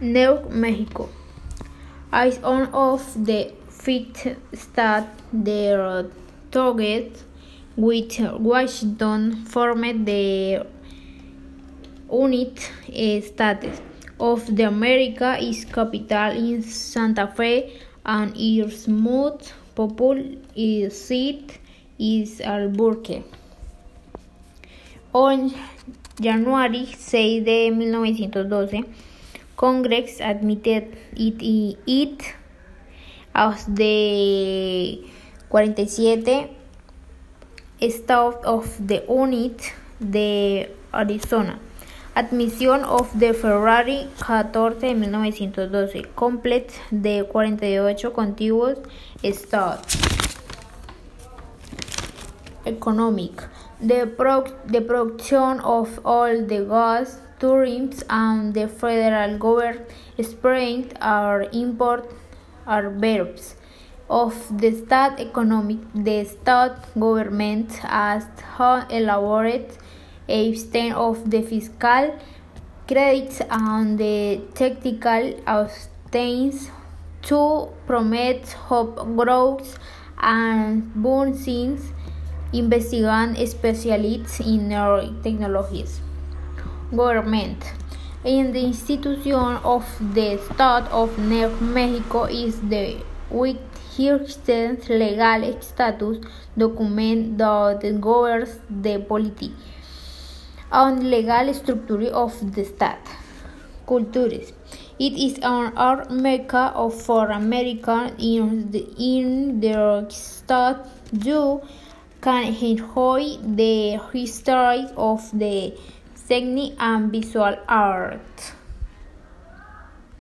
New Mexico is one of the five states that target with Washington formed the United eh, States of the America. Its capital is Santa Fe and its most populous eh, city is Albuquerque. On January 6 de 1912, Congress admitted it, it as the 47 State of the United de Arizona. Admisión of the February 14 de 1912 complete de 48 contiguos estados. Economic. The, pro the production of all the gas turbines and the federal government spend our import are verbs of the state economic. The state government has elaborated a extent of the fiscal credits and the technical abstains to promote hope growth and boosting investigation specialists in technologies. Government. In the institution of the state of New Mexico is the with highest legal status document that governs the polity and legal structure of the state. Cultures. It is an art mecca of for America in the, in the state. You can enjoy the history of the technique and visual art.